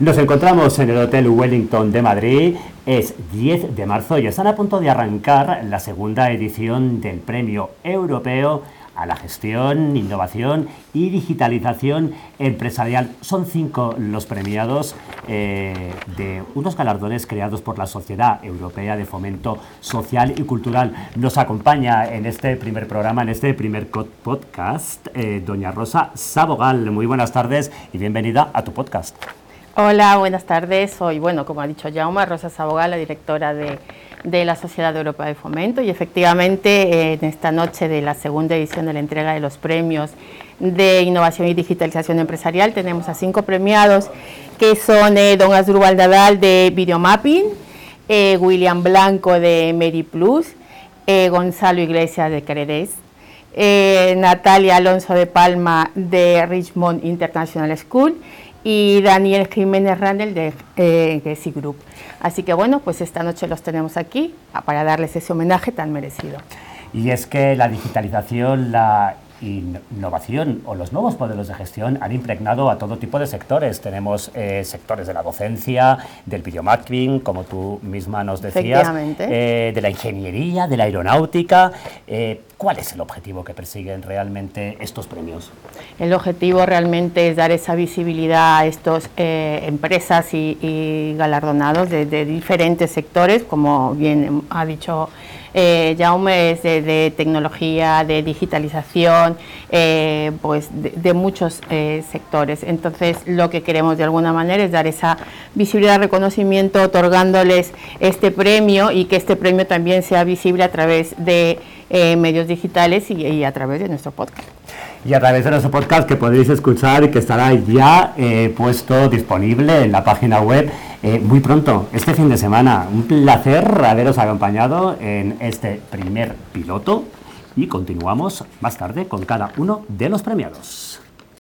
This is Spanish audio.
Nos encontramos en el Hotel Wellington de Madrid. Es 10 de marzo y están a punto de arrancar la segunda edición del Premio Europeo a la gestión, innovación y digitalización empresarial. Son cinco los premiados eh, de unos galardones creados por la Sociedad Europea de Fomento Social y Cultural. Nos acompaña en este primer programa, en este primer podcast, eh, doña Rosa Sabogal. Muy buenas tardes y bienvenida a tu podcast. Hola, buenas tardes. Soy, bueno, como ha dicho Jauma, Rosa Sabogal, la directora de de la Sociedad Europea de Fomento y efectivamente en esta noche de la segunda edición de la entrega de los premios de innovación y digitalización empresarial tenemos a cinco premiados que son eh, Don Asdrúbal Dadal de Videomapping, eh, William Blanco de MediPlus, eh, Gonzalo Iglesias de Credes, Natalia Alonso de Palma de Richmond International School y Daniel Jiménez Randall de eh, Group. Así que bueno, pues esta noche los tenemos aquí para darles ese homenaje tan merecido. Y es que la digitalización, la innovación o los nuevos modelos de gestión han impregnado a todo tipo de sectores. Tenemos eh, sectores de la docencia, del videomapping, como tú misma nos decías, eh, de la ingeniería, de la aeronáutica. Eh, ¿Cuál es el objetivo que persiguen realmente estos premios? El objetivo realmente es dar esa visibilidad a estas empresas y, galardonados de, de diferentes sectores, como bien ha dicho eh, Jaume es de, tecnología, de digitalización, eh, pues de, muchos eh, sectores. Entonces, lo que queremos de alguna manera es dar esa visibilidad, reconocimiento, otorgándoles este premio y que este premio también sea visible a través de eh, medios digitales y a través de nuestro podcast y a través de nuestro podcast que podéis escuchar y que estará ya puesto disponible en la página web muy pronto, este fin de semana. Un placer haberos acompañado en este primer piloto y continuamos más tarde con cada uno de los premiados.